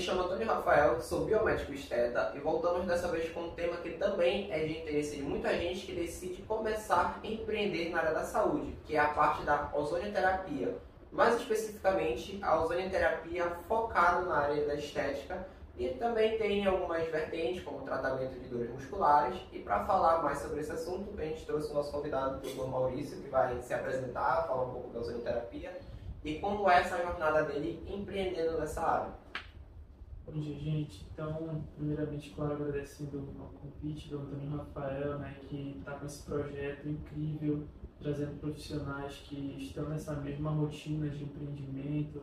me chamo Antônio Rafael, sou biomédico esteta e voltamos dessa vez com um tema que também é de interesse de muita gente que decide começar a empreender na área da saúde, que é a parte da ozonioterapia. Mais especificamente, a ozonioterapia focada na área da estética e também tem algumas vertentes, como tratamento de dores musculares. E para falar mais sobre esse assunto, a gente trouxe o nosso convidado, o Dr. Maurício, que vai se apresentar, falar um pouco da ozonioterapia e como é essa jornada dele empreendendo nessa área. Bom dia, gente. Então, primeiramente, claro, agradecendo o convite do Antônio Rafael, né, que está com esse projeto incrível, trazendo profissionais que estão nessa mesma rotina de empreendimento,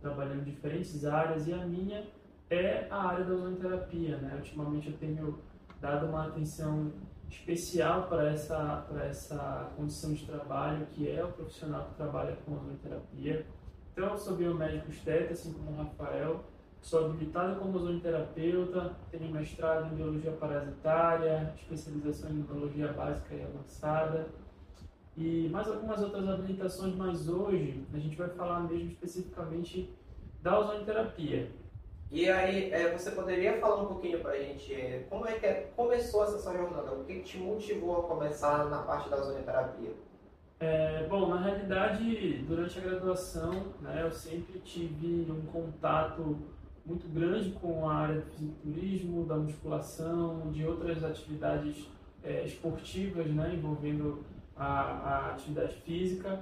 trabalhando em diferentes áreas, e a minha é a área da ozonoterapia, né? Ultimamente eu tenho dado uma atenção especial para essa, para essa condição de trabalho, que é o profissional que trabalha com ozonoterapia. Então, eu sou biomédico esteta, assim como o Rafael, sou habilitado como ozonoterapeuta, tenho mestrado em biologia parasitária, especialização em biologia básica e avançada, e mais algumas outras habilitações, mas hoje a gente vai falar mesmo especificamente da ozonoterapia. E aí, é, você poderia falar um pouquinho para a gente é, como é que é, começou essa sua jornada? O que te motivou a começar na parte da ozonoterapia? É, bom, na realidade, durante a graduação, né, eu sempre tive um contato muito grande com a área do fisiculturismo, da musculação, de outras atividades é, esportivas, né, envolvendo a, a atividade física.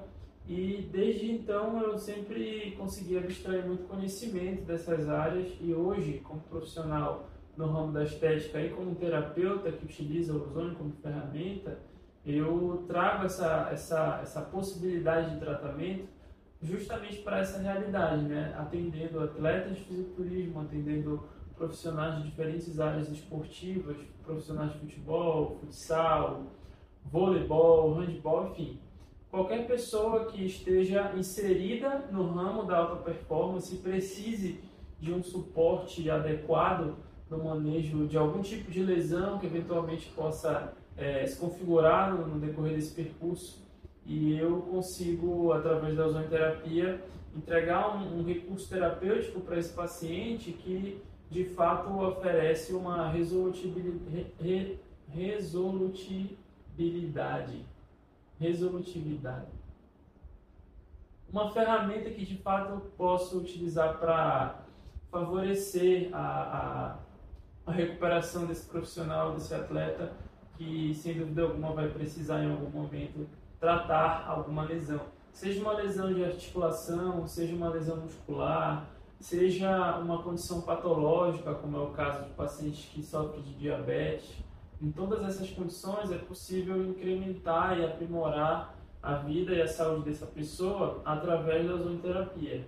E desde então eu sempre consegui abstrair muito conhecimento dessas áreas e hoje, como profissional no ramo da estética e como terapeuta que utiliza o ozônio como ferramenta, eu trago essa, essa, essa possibilidade de tratamento justamente para essa realidade, né? atendendo atletas de fisiculturismo, atendendo profissionais de diferentes áreas esportivas, profissionais de futebol, futsal, voleibol, handball, enfim qualquer pessoa que esteja inserida no ramo da alta performance precise de um suporte adequado no manejo de algum tipo de lesão que eventualmente possa é, se configurar no, decorrer desse percurso e eu consigo, através da ozonoterapia, entregar um, um recurso terapêutico para esse paciente que de fato oferece uma resolutibilidade, resolutibilidade resolutividade. Uma ferramenta que de fato eu posso utilizar para favorecer a, a, a, recuperação desse profissional, desse atleta, que sem dúvida alguma vai precisar em algum momento tratar alguma lesão. Seja uma lesão de articulação, seja uma lesão muscular, seja uma condição patológica, como é o caso de pacientes que sofrem de diabetes, em todas essas condições é possível incrementar e aprimorar a vida e a saúde dessa pessoa através da ozonoterapia.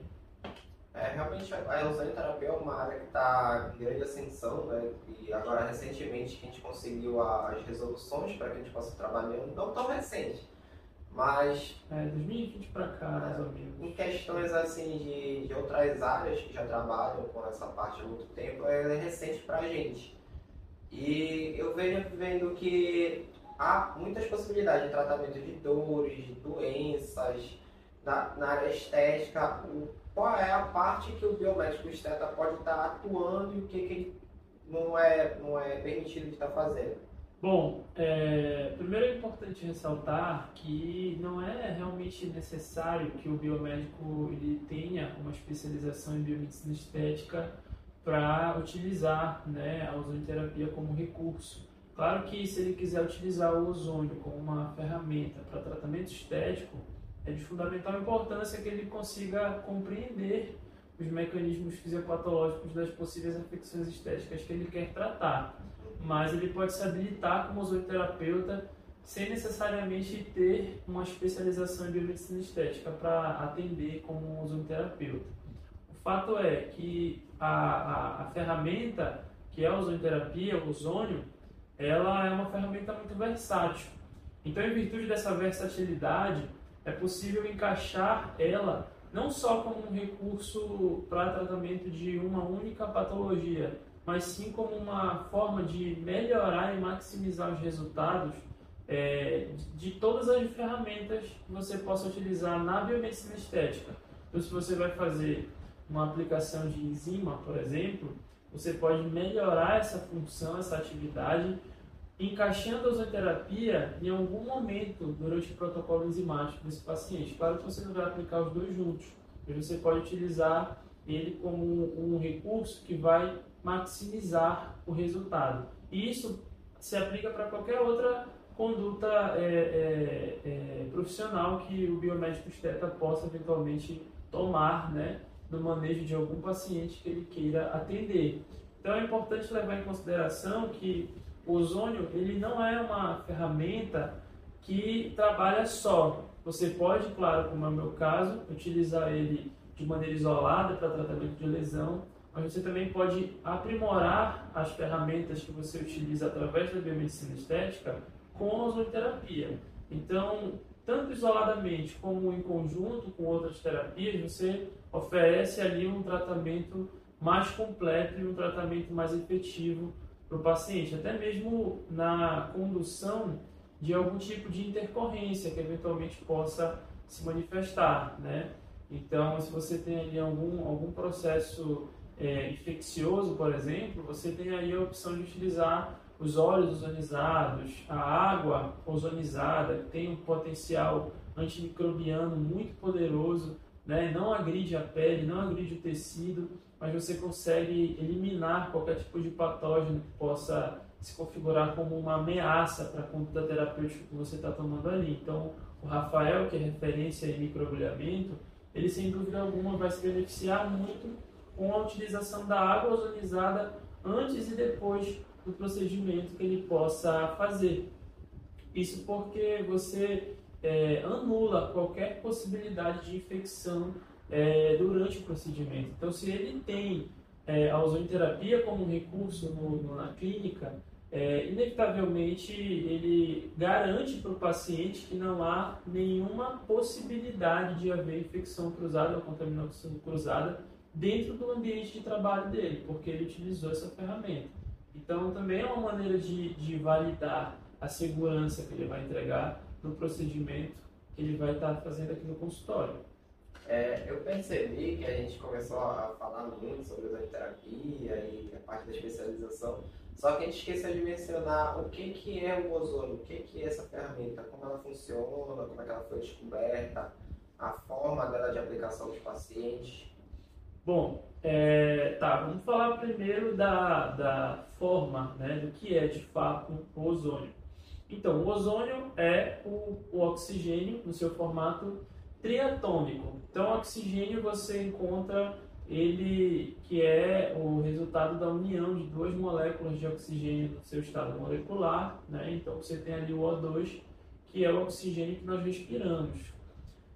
É, realmente a ozonoterapia é uma área que está em grande ascensão, né? E agora recentemente que a gente conseguiu as resoluções para que a gente possa trabalhar, não tão recente, mas... É, 2020 para cá, é, mais ou menos. Em questões assim de, de outras áreas que já trabalham com essa parte há muito tempo, é recente para a gente. E eu venho vendo que há muitas possibilidades de tratamento de dores, de doenças, na, na área estética. Qual é a parte que o biomédico esteta pode estar atuando e o que, que ele não é, não é permitido de estar fazendo? Bom, é, primeiro é importante ressaltar que não é realmente necessário que o biomédico ele tenha uma especialização em biomedicina estética para utilizar né, a ozonoterapia como recurso. Claro que se ele quiser utilizar o ozônio como uma ferramenta para tratamento estético, é de fundamental importância que ele consiga compreender os mecanismos fisiopatológicos das possíveis afecções estéticas que ele quer tratar. Mas ele pode se habilitar como ozonoterapeuta sem necessariamente ter uma especialização em biomedicina estética para atender como ozonoterapeuta. O fato é que a, a, a ferramenta que é a ozonoterapia, o ozônio, ela é uma ferramenta muito versátil. Então, em virtude dessa versatilidade, é possível encaixar ela não só como um recurso para tratamento de uma única patologia, mas sim como uma forma de melhorar e maximizar os resultados é, de todas as ferramentas que você possa utilizar na biomedicina estética. Então, se você vai fazer uma aplicação de enzima, por exemplo, você pode melhorar essa função, essa atividade, encaixando a ozonoterapia em algum momento durante o protocolo enzimático desse paciente. Claro que você não vai aplicar os dois juntos, mas você pode utilizar ele como um recurso que vai maximizar o resultado. E isso se aplica para qualquer outra conduta é, é, é, profissional que o biomédico esteta possa eventualmente tomar, né, no manejo de algum paciente que ele queira atender. Então é importante levar em consideração que o ozônio ele não é uma ferramenta que trabalha só. Você pode, claro, como é o meu caso, utilizar ele de maneira isolada para tratamento de lesão, mas você também pode aprimorar as ferramentas que você utiliza através da biomedicina estética com a ozonoterapia. Então, tanto isoladamente como em conjunto com outras terapias, você oferece ali um tratamento mais completo e um tratamento mais efetivo para o paciente, até mesmo na condução de algum tipo de intercorrência que eventualmente possa se manifestar, né? Então, se você tem ali algum, algum processo é, infeccioso, por exemplo, você tem aí a opção de utilizar os óleos ozonizados, a água ozonizada, que tem um potencial antimicrobiano muito poderoso, né? não agride a pele, não agride o tecido, mas você consegue eliminar qualquer tipo de patógeno que possa se configurar como uma ameaça para a conduta terapêutica que você está tomando ali. Então, o Rafael, que é referência em microagulhamento, ele sem dúvida alguma vai se beneficiar muito com a utilização da água ozonizada antes e depois do procedimento que ele possa fazer. Isso porque você é, anula qualquer possibilidade de infecção é, durante o procedimento. Então, se ele tem é, a ozonoterapia como recurso no, no, na clínica, é, inevitavelmente ele garante para o paciente que não há nenhuma possibilidade de haver infecção cruzada ou contaminação cruzada dentro do ambiente de trabalho dele, porque ele utilizou essa ferramenta. Então, também é uma maneira de, de validar a segurança que ele vai entregar no procedimento que ele vai estar fazendo aqui no consultório. É, eu percebi que a gente começou a falar muito sobre a terapia e a parte da especialização, só que a gente esqueceu de mencionar o que, que é o ozônio, o que, que é essa ferramenta, como ela funciona, como é que ela foi descoberta, a forma dela de aplicação dos pacientes. Bom, é, tá, vamos falar primeiro da, da forma, né, do que é de fato o ozônio. Então, o ozônio é o, o oxigênio no seu formato triatômico. Então, oxigênio você encontra ele que é o resultado da união de duas moléculas de oxigênio no seu estado molecular, né? Então você tem ali o O2, que é o oxigênio que nós respiramos.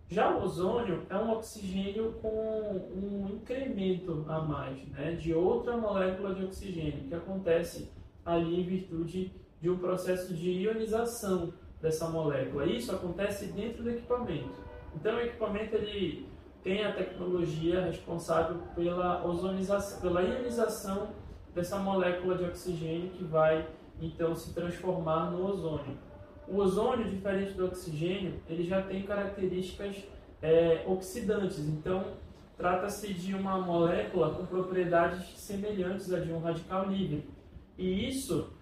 Já o ozônio é um oxigênio com um incremento a mais, né, de outra molécula de oxigênio que acontece ali em virtude de um processo de ionização dessa molécula. Isso acontece dentro do equipamento. Então o equipamento ele tem a tecnologia responsável pela ozonização, pela ionização dessa molécula de oxigênio que vai então se transformar no ozônio. O ozônio, diferente do oxigênio, ele já tem características é, oxidantes. Então, trata-se de uma molécula com propriedades semelhantes a de um radical livre. E isso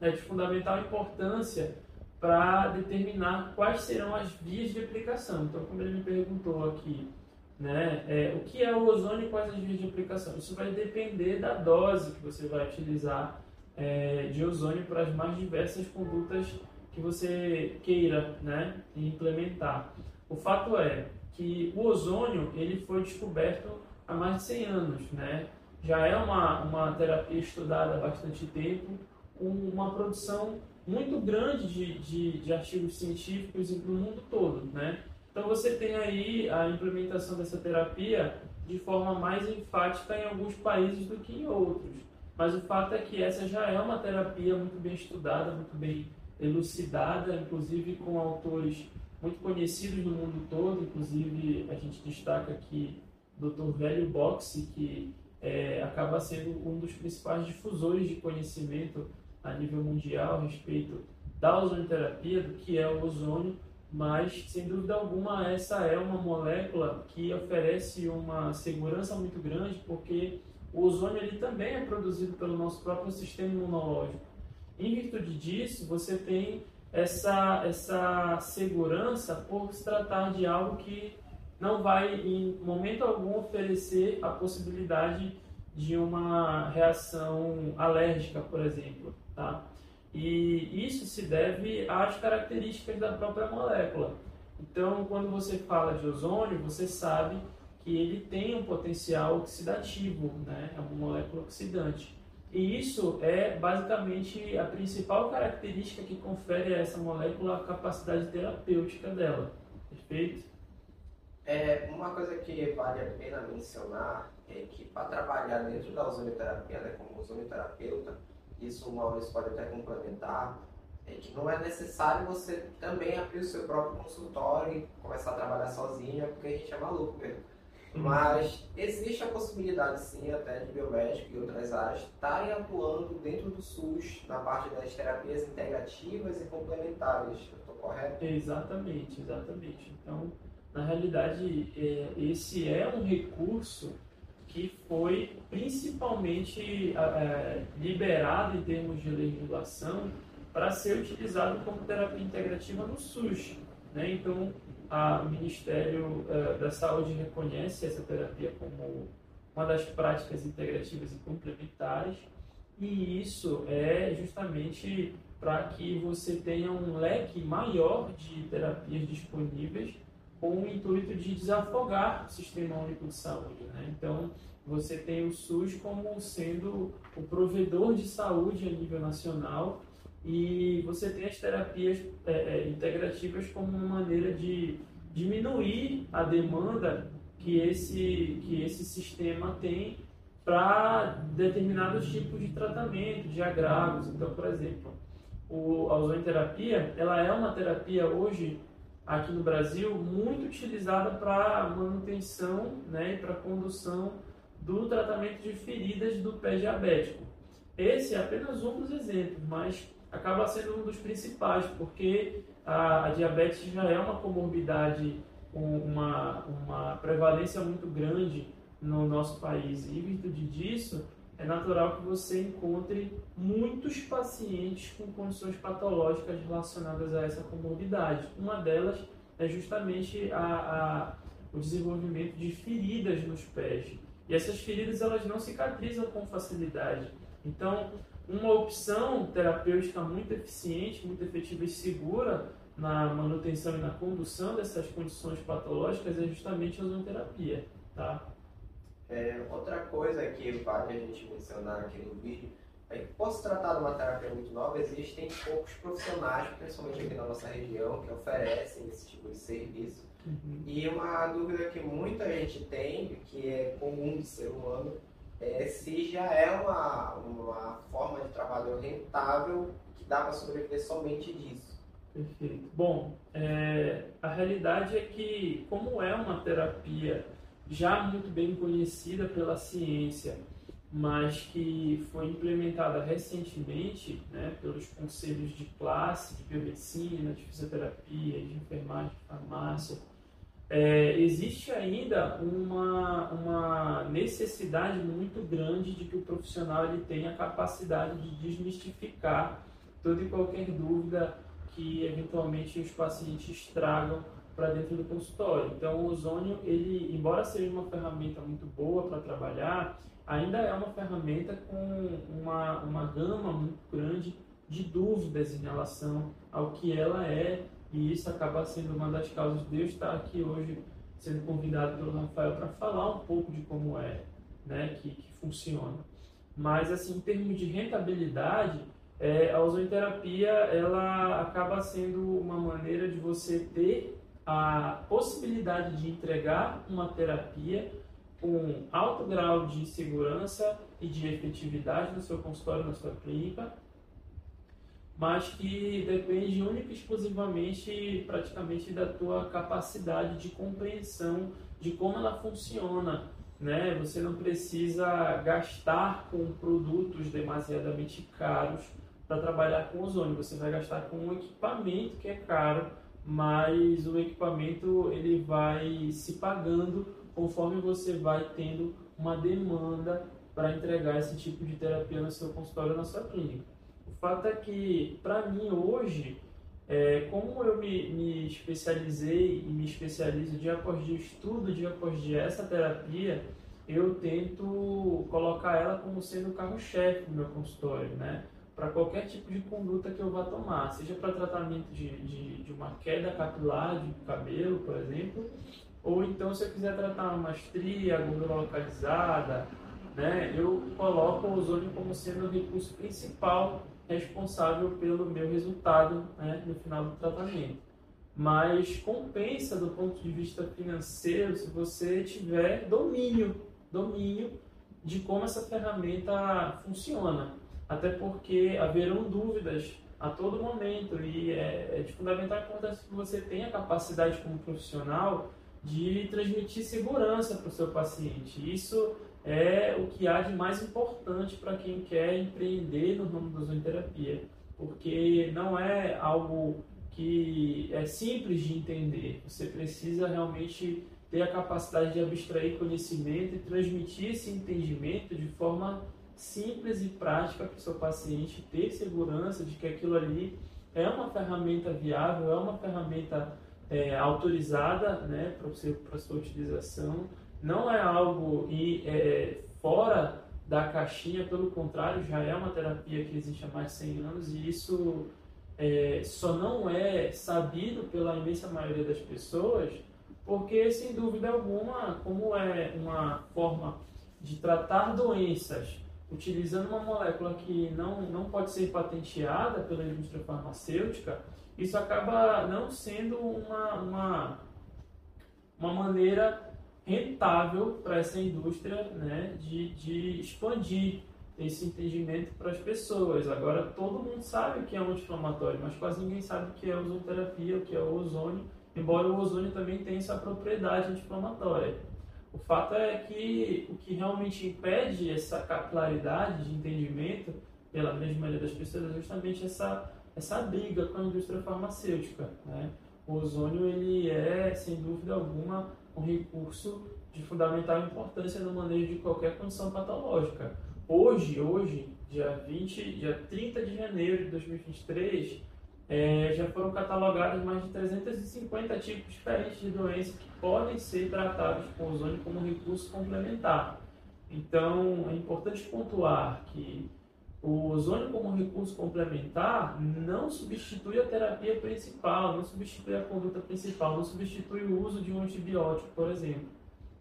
é de fundamental importância para determinar quais serão as vias de aplicação. Então, como ele me perguntou aqui, né, é, o que é o ozônio e quais as vias de aplicação? Isso vai depender da dose que você vai utilizar é, de ozônio para as mais diversas condutas que você queira né, implementar. O fato é que o ozônio ele foi descoberto há mais de 100 anos, né? Já é uma, uma terapia estudada há bastante tempo, uma produção muito grande de, de, de artigos científicos no mundo todo, né? Então você tem aí a implementação dessa terapia de forma mais enfática em alguns países do que em outros. Mas o fato é que essa já é uma terapia muito bem estudada, muito bem elucidada, inclusive com autores muito conhecidos no mundo todo, inclusive a gente destaca aqui o Dr. Velho Boxe, que é, acaba sendo um dos principais difusores de conhecimento a nível mundial a respeito da ozonoterapia, do que é o ozônio, mas sem dúvida alguma essa é uma molécula que oferece uma segurança muito grande porque o ozônio ele também é produzido pelo nosso próprio sistema imunológico. Em virtude disso, você tem essa, essa segurança por se tratar de algo que não vai em momento algum oferecer a possibilidade de uma reação alérgica, por exemplo, tá? E isso se deve às características da própria molécula. Então, quando você fala de ozônio, você sabe que ele tem um potencial oxidativo, né? É uma molécula oxidante. E isso é basicamente a principal característica que confere a essa molécula a capacidade terapêutica dela. Perfeito? É, uma coisa que vale a pena mencionar é que para trabalhar dentro da ozonioterapia, né, como ozonioterapeuta, isso o Maurício pode até complementar, é que não é necessário você também abrir o seu próprio consultório e começar a trabalhar sozinha, porque a gente é maluco mesmo. Uhum. Mas existe a possibilidade, sim, até de biomédico e outras áreas estarem atuando dentro do SUS na parte das terapias integrativas e complementares. Estou correto? Exatamente, exatamente. Então, na realidade, é, esse é um recurso que foi principalmente é, liberado em termos de legislação para ser utilizado como terapia integrativa no SUS. Né? Então, a, o Ministério é, da Saúde reconhece essa terapia como uma das práticas integrativas e complementares, e isso é justamente para que você tenha um leque maior de terapias disponíveis com o intuito de desafogar o Sistema Único de Saúde. Né? Então, você tem o SUS como sendo o provedor de saúde a nível nacional e você tem as terapias é, é, integrativas como uma maneira de diminuir a demanda que esse, que esse sistema tem para determinados tipos de tratamento, de agravos. Então, por exemplo, o, a ozonoterapia, ela é uma terapia hoje aqui no Brasil muito utilizada para manutenção né, e para condução do tratamento de feridas do pé diabético. Esse é apenas um dos exemplos, mas acaba sendo um dos principais, porque a, a diabetes já é uma comorbidade com uma, uma prevalência muito grande no nosso país. E em virtude disso, é natural que você encontre muitos pacientes com condições patológicas relacionadas a essa comorbidade. Uma delas é justamente a, a, o desenvolvimento de feridas nos pés. E essas feridas elas não cicatrizam com facilidade. Então, uma opção terapêutica muito eficiente, muito efetiva e segura na manutenção e na condução dessas condições patológicas é justamente a ozonoterapia, tá? É, outra coisa que vale a gente mencionar aqui no vídeo é que, por se tratar de uma terapia muito nova, existem poucos profissionais, principalmente aqui na nossa região, que oferecem esse tipo de serviço. Uhum. E uma dúvida que muita gente tem, que é comum de ser humano, é se já é uma, uma forma de trabalho rentável que dá para sobreviver somente disso. Perfeito. Bom, é, a realidade é que, como é uma terapia já muito bem conhecida pela ciência, mas que foi implementada recentemente né, pelos conselhos de classe, de biomedicina, de fisioterapia, de enfermagem, de farmácia, é, existe ainda uma, uma necessidade muito grande de que o profissional ele tenha a capacidade de desmistificar toda e qualquer dúvida que eventualmente os pacientes tragam para dentro do consultório. Então, o ozônio, ele, embora seja uma ferramenta muito boa para trabalhar, ainda é uma ferramenta com uma, uma gama muito grande de dúvidas em relação ao que ela é, e isso acaba sendo uma das causas de eu estar aqui hoje sendo convidado pelo Rafael para falar um pouco de como é, né, que, que funciona. Mas, assim, em termos de rentabilidade, é, a ozonoterapia ela acaba sendo uma maneira de você ter a possibilidade de entregar uma terapia com alto grau de segurança e de efetividade no seu consultório, na sua clínica, mas que depende única e exclusivamente, praticamente, da tua capacidade de compreensão de como ela funciona. Né? Você não precisa gastar com produtos demasiadamente caros para trabalhar com ozônio. Você vai gastar com um equipamento que é caro mas o equipamento ele vai se pagando conforme você vai tendo uma demanda para entregar esse tipo de terapia no seu consultório, na sua clínica. O fato é que, para mim, hoje, é, como eu me, me, especializei e me especializo dia após dia, estudo dia após dia essa terapia, eu tento colocar ela como sendo o carro-chefe do meu consultório, né? Para qualquer tipo de conduta que eu vá tomar, seja para tratamento de, de, de, uma queda capilar de cabelo, por exemplo, ou então se eu quiser tratar uma estria, gordura localizada, né? Eu coloco o ozônio como sendo o recurso principal responsável pelo meu resultado né, no final do tratamento. Mas compensa do ponto de vista financeiro se você tiver domínio, domínio de como essa ferramenta funciona. Até porque haverão dúvidas a todo momento e é, é de fundamental importância que você tenha capacidade como profissional de transmitir segurança para o seu paciente. Isso é o que há de mais importante para quem quer empreender no ramo da ozonoterapia, porque não é algo que é simples de entender. Você precisa realmente ter a capacidade de abstrair conhecimento e transmitir esse entendimento de forma simples e prática para o seu paciente ter segurança de que aquilo ali é uma ferramenta viável, é uma ferramenta é, autorizada né, para sua utilização. Não é algo e, é, fora da caixinha, pelo contrário, já é uma terapia que existe há mais de 100 anos e isso é, só não é sabido pela imensa maioria das pessoas, porque, sem dúvida alguma, como é uma forma de tratar doenças utilizando uma molécula que não, não pode ser patenteada pela indústria farmacêutica, isso acaba não sendo uma, uma, uma maneira rentável para essa indústria né, de, de expandir esse entendimento para as pessoas. Agora, todo mundo sabe o que é um anti-inflamatório, mas quase ninguém sabe o que é ozonoterapia, o que é o ozônio, embora o ozônio também tenha essa propriedade anti-inflamatória. O fato é que o que realmente impede essa capilaridade de entendimento pela grande maioria das pessoas é justamente essa, essa briga com a indústria farmacêutica. Né? O ozônio ele é, sem dúvida alguma, um recurso de fundamental importância no manejo de qualquer condição patológica. Hoje, hoje, dia 20, dia 30 de janeiro de 2023, é, já foram catalogados mais de 350 tipos diferentes de doenças que podem ser tratados com ozônio como recurso complementar. Então, é importante pontuar que o ozônio como recurso complementar não substitui a terapia principal, não substitui a conduta principal, não substitui o uso de um antibiótico, por exemplo.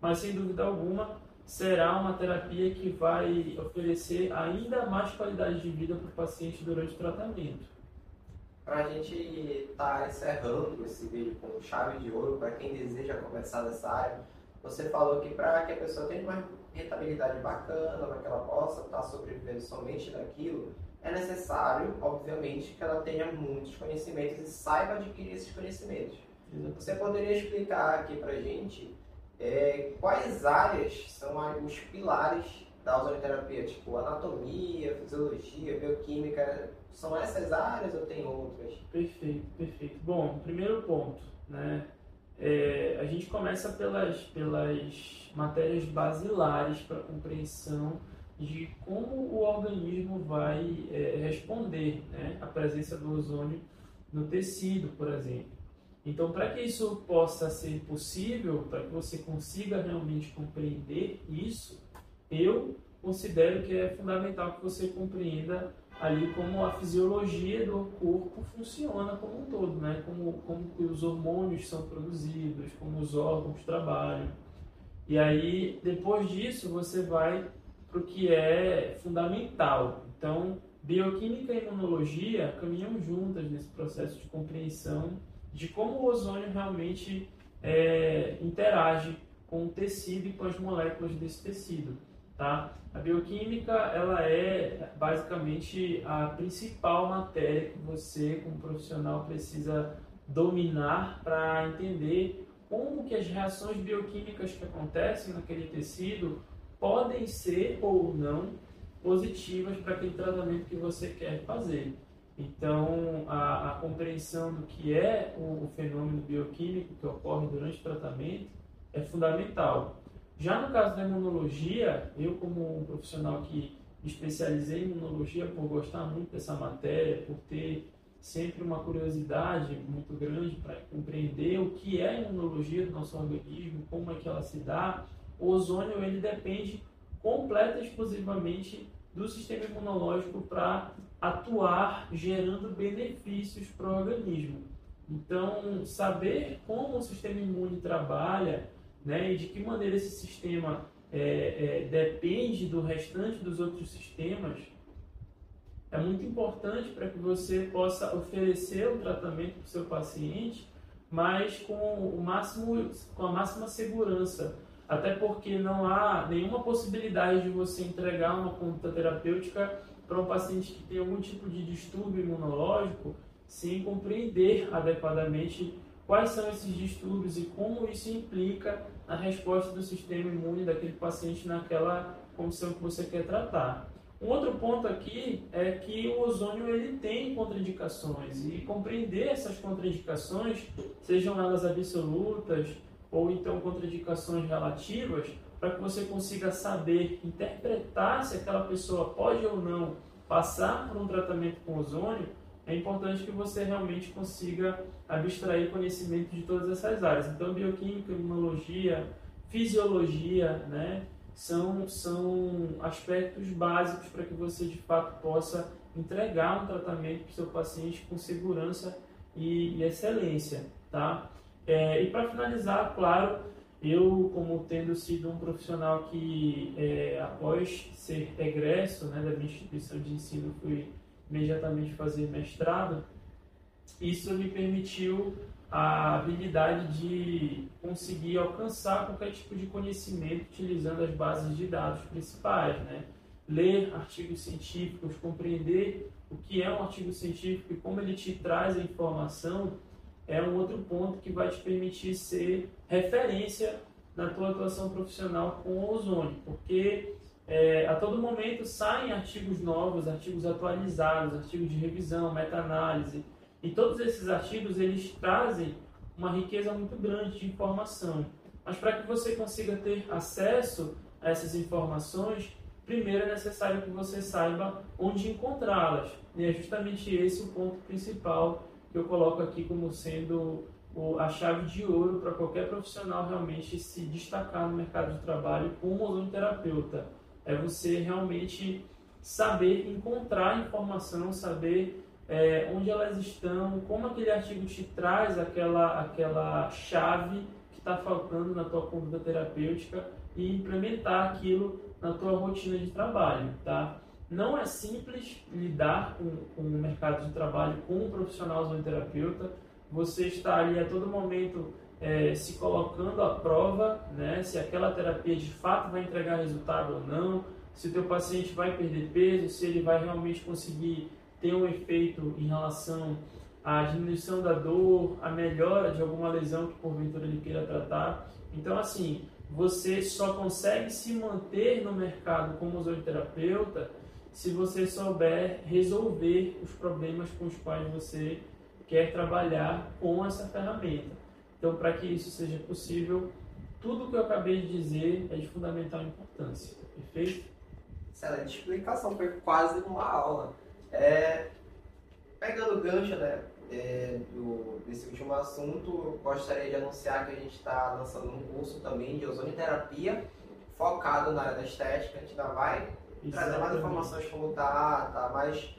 Mas, sem dúvida alguma, será uma terapia que vai oferecer ainda mais qualidade de vida para o paciente durante o tratamento. Para a gente estar tá encerrando esse vídeo com chave de ouro, para quem deseja começar nessa área, você falou que para que a pessoa tenha uma rentabilidade bacana, para que ela possa estar tá sobrevivendo somente daquilo, é necessário, obviamente, que ela tenha muitos conhecimentos e saiba adquirir esses conhecimentos. Você poderia explicar aqui para gente é, quais áreas são os pilares da ozonoterapia, tipo anatomia, fisiologia, bioquímica, são essas áreas ou tem outras? Perfeito, perfeito. Bom, primeiro ponto, né? É, a gente começa pelas, pelas matérias basilares para compreensão de como o organismo vai é, responder né, à presença do ozônio no tecido, por exemplo. Então, para que isso possa ser possível, para que você consiga realmente compreender isso, eu considero que é fundamental que você compreenda ali como a fisiologia do corpo funciona como um todo, né? Como, como os hormônios são produzidos, como os órgãos trabalham. E aí, depois disso, você vai para o que é fundamental. Então, bioquímica e imunologia caminham juntas nesse processo de compreensão de como o ozônio realmente é, interage com o tecido e com as moléculas desse tecido. Tá? A bioquímica ela é basicamente a principal matéria que você, como profissional, precisa dominar para entender como que as reações bioquímicas que acontecem naquele tecido podem ser ou não positivas para aquele tratamento que você quer fazer. Então, a, a compreensão do que é o, o, fenômeno bioquímico que ocorre durante o tratamento é fundamental. Já no caso da imunologia, eu como um profissional que especializei em imunologia por gostar muito dessa matéria, por ter sempre uma curiosidade muito grande para compreender o que é a imunologia do nosso organismo, como é que ela se dá, o ozônio ele depende completa e exclusivamente do sistema imunológico para atuar gerando benefícios para o organismo. Então, saber como o sistema imune trabalha né, e de que maneira esse sistema é, é, depende do restante dos outros sistemas é muito importante para que você possa oferecer o tratamento para o seu paciente, mas com, o máximo, com a máxima segurança. Até porque não há nenhuma possibilidade de você entregar uma conduta terapêutica para um paciente que tem algum tipo de distúrbio imunológico sem compreender adequadamente quais são esses distúrbios e como isso implica na resposta do sistema imune daquele paciente naquela condição que você quer tratar. Um outro ponto aqui é que o ozônio ele tem contraindicações e compreender essas contraindicações, sejam elas absolutas ou então contraindicações relativas, para que você consiga saber interpretar se aquela pessoa pode ou não passar por um tratamento com ozônio, é importante que você realmente consiga abstrair conhecimento de todas essas áreas. Então, bioquímica, imunologia, fisiologia, né, são, são aspectos básicos para que você de fato possa entregar um tratamento para o seu paciente com segurança e, e excelência, tá? É, e para finalizar, claro, eu, como tendo sido um profissional que, é, após ser egresso né, da minha instituição de ensino, fui imediatamente fazer mestrado, isso me permitiu a habilidade de conseguir alcançar qualquer tipo de conhecimento utilizando as bases de dados principais, né? ler artigos científicos, compreender o que é um artigo científico e como ele te traz a informação é um outro ponto que vai te permitir ser referência na tua atuação profissional com o ozônio, porque é, a todo momento saem artigos novos, artigos atualizados, artigos de revisão, meta-análise, e todos esses artigos eles trazem uma riqueza muito grande de informação. Mas para que você consiga ter acesso a essas informações, primeiro é necessário que você saiba onde encontrá-las. E é justamente esse o ponto principal que eu coloco aqui como sendo a chave de ouro para qualquer profissional realmente se destacar no mercado de trabalho como ozonoterapeuta. É você realmente saber encontrar informação, saber é, onde elas estão, como aquele artigo te traz aquela, aquela chave que está faltando na tua conduta terapêutica e implementar aquilo na tua rotina de trabalho, tá? Não é simples lidar com, com o mercado de trabalho com um profissional zooterapeuta. Você está ali a todo momento é, se colocando à prova, né? Se aquela terapia de fato vai entregar resultado ou não, se o teu paciente vai perder peso, se ele vai realmente conseguir ter um efeito em relação à diminuição da dor, a melhora de alguma lesão que porventura ele queira tratar. Então, assim, você só consegue se manter no mercado como zooterapeuta se você souber resolver os problemas com os quais você quer trabalhar com essa ferramenta. Então, para que isso seja possível, tudo que eu acabei de dizer é de fundamental importância. Perfeito? Excelente explicação, foi quase uma aula. É, pegando o gancho né, é, do, desse último assunto, gostaria de anunciar que a gente está lançando um curso também de ozonioterapia focado na área da estética. A gente ainda vai trazer mais informações como tá, tá, mas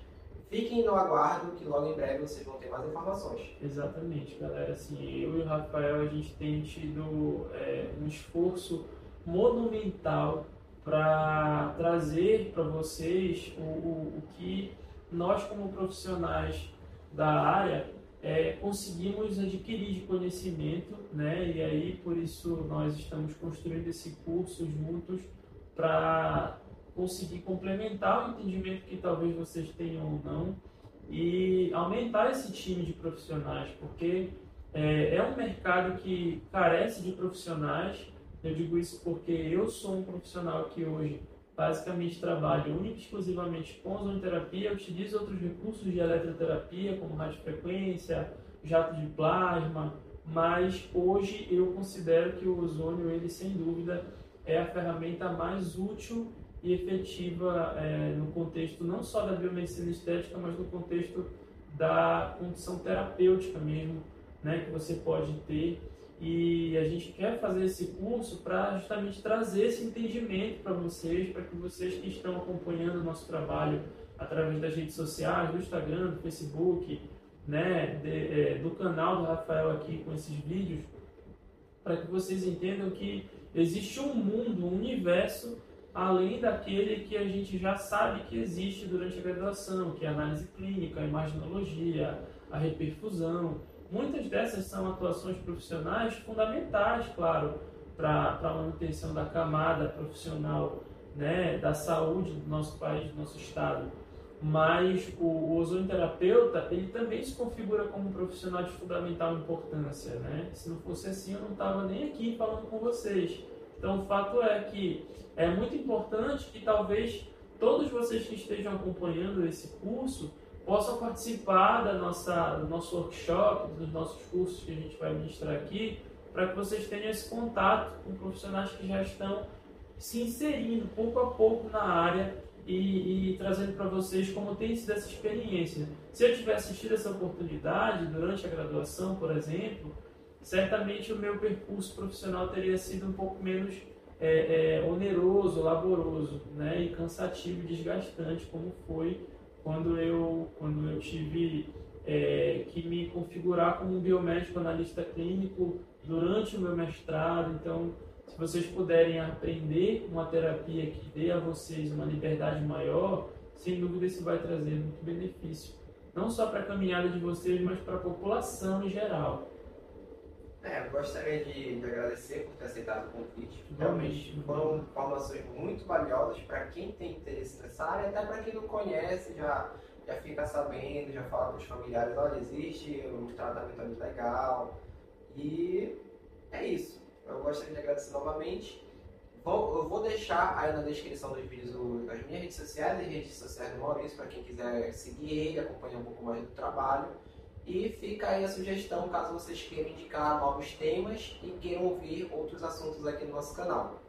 fiquem no aguardo que logo em breve vocês vão ter mais informações. Exatamente, galera. Assim, eu e o Rafael, a gente tem tido é, um esforço monumental para trazer para vocês o, o, o, que nós, como profissionais da área, é, conseguimos adquirir de conhecimento, né? E aí, por isso, nós estamos construindo esse curso juntos para conseguir complementar o entendimento que talvez vocês tenham ou não e aumentar esse time de profissionais, porque é, é um mercado que carece de profissionais. Eu digo isso porque eu sou um profissional que hoje basicamente trabalho única e exclusivamente com ozonoterapia, utilizo outros recursos de eletroterapia, como radiofrequência, jato de plasma, mas hoje eu considero que o ozônio, ele sem dúvida, é a ferramenta mais útil e efetiva é, no contexto não só da biomedicina estética, mas no contexto da condição terapêutica mesmo, né, que você pode ter. E a gente quer fazer esse curso para justamente trazer esse entendimento para vocês, para que vocês que estão acompanhando o nosso trabalho através das redes sociais, do Instagram, do Facebook, né, de, é, do canal do Rafael aqui com esses vídeos, para que vocês entendam que existe um mundo, um universo além daquele que a gente já sabe que existe durante a graduação, que é a análise clínica, a imaginologia, a reperfusão. Muitas dessas são atuações profissionais fundamentais, claro, para a manutenção da camada profissional né, da saúde do nosso país, do nosso estado. Mas o, o ozonoterapeuta, ele também se configura como um profissional de fundamental importância. Né? Se não fosse assim, eu não estava nem aqui falando com vocês. Então, o fato é que é muito importante que talvez todos vocês que estejam acompanhando esse curso possam participar da nossa, do nosso workshop, dos nossos cursos que a gente vai ministrar aqui, para que vocês tenham esse contato com profissionais que já estão se inserindo pouco a pouco na área e, e trazendo para vocês como tem sido essa experiência. Se eu tivesse assistido essa oportunidade durante a graduação, por exemplo, certamente o meu percurso profissional teria sido um pouco menos é, é, oneroso, laboroso, né, e cansativo desgastante, como foi quando eu, quando eu tive é, que me configurar como biomédico analista clínico durante o meu mestrado. Então, se vocês puderem aprender uma terapia que dê a vocês uma liberdade maior, sem dúvida isso vai trazer muito benefício, não só para a caminhada de vocês, mas para a população em geral. É, eu gostaria de, de, agradecer por ter aceitado o convite. Realmente foram informações muito valiosas para quem tem interesse nessa área, até para quem não conhece, já, já fica sabendo, já fala com os familiares, olha, existe um tratamento ali legal. E é isso. Eu gostaria de agradecer novamente. Vou, eu vou deixar aí na descrição dos vídeos as minhas redes sociais e redes sociais do Maurício, para quem quiser seguir ele, acompanhar um pouco mais do trabalho. E fica aí a sugestão caso vocês queiram indicar novos temas e queiram ouvir outros assuntos aqui no nosso canal.